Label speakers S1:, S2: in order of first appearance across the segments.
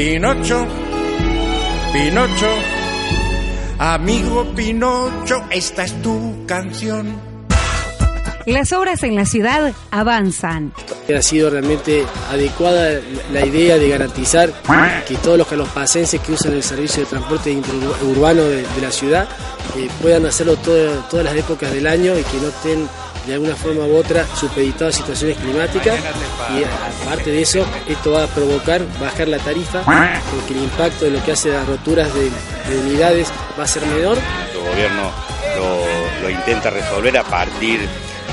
S1: Pinocho, Pinocho, amigo Pinocho, esta es tu canción.
S2: Las obras en la ciudad avanzan.
S3: Ha sido realmente adecuada la idea de garantizar que todos los calospacenses que usan el servicio de transporte urbano de, de la ciudad eh, puedan hacerlo todo, todas las épocas del año y que no estén de alguna forma u otra supeditados a situaciones climáticas y aparte de eso esto va a provocar bajar la tarifa porque el impacto de lo que hace las roturas de, de unidades va a ser menor.
S4: El gobierno lo, lo intenta resolver a partir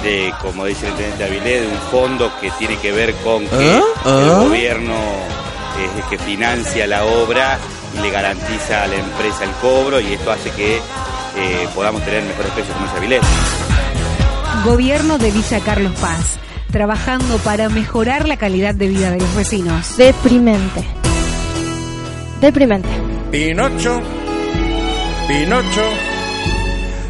S4: de, como dice el intendente Avilés, de un fondo que tiene que ver con que
S1: ¿Ah?
S4: el
S1: ¿Ah?
S4: gobierno es el que financia la obra y le garantiza a la empresa el cobro y esto hace que eh, podamos tener mejores precios como dice Avilés.
S2: Gobierno de Villa Carlos Paz, trabajando para mejorar la calidad de vida de los vecinos.
S5: Deprimente. Deprimente.
S1: Pinocho, Pinocho,